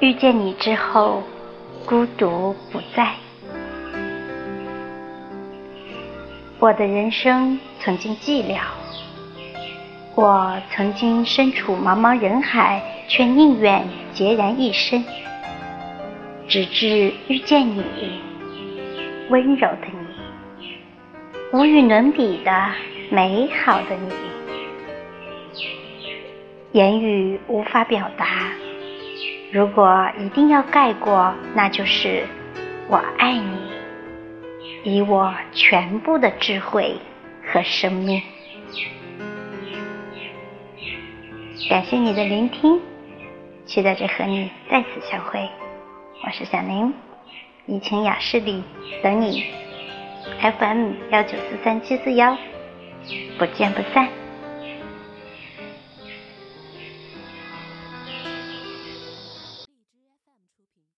遇见你之后，孤独不在。我的人生曾经寂寥，我曾经身处茫茫人海，却宁愿孑然一身。直至遇见你，温柔的你，无与伦比的美好的你，言语无法表达。如果一定要概括，那就是我爱你。以我全部的智慧和生命，感谢你的聆听，期待着和你再次相会。我是小林，怡情雅室里等你，FM 幺九四三七四幺，不见不散。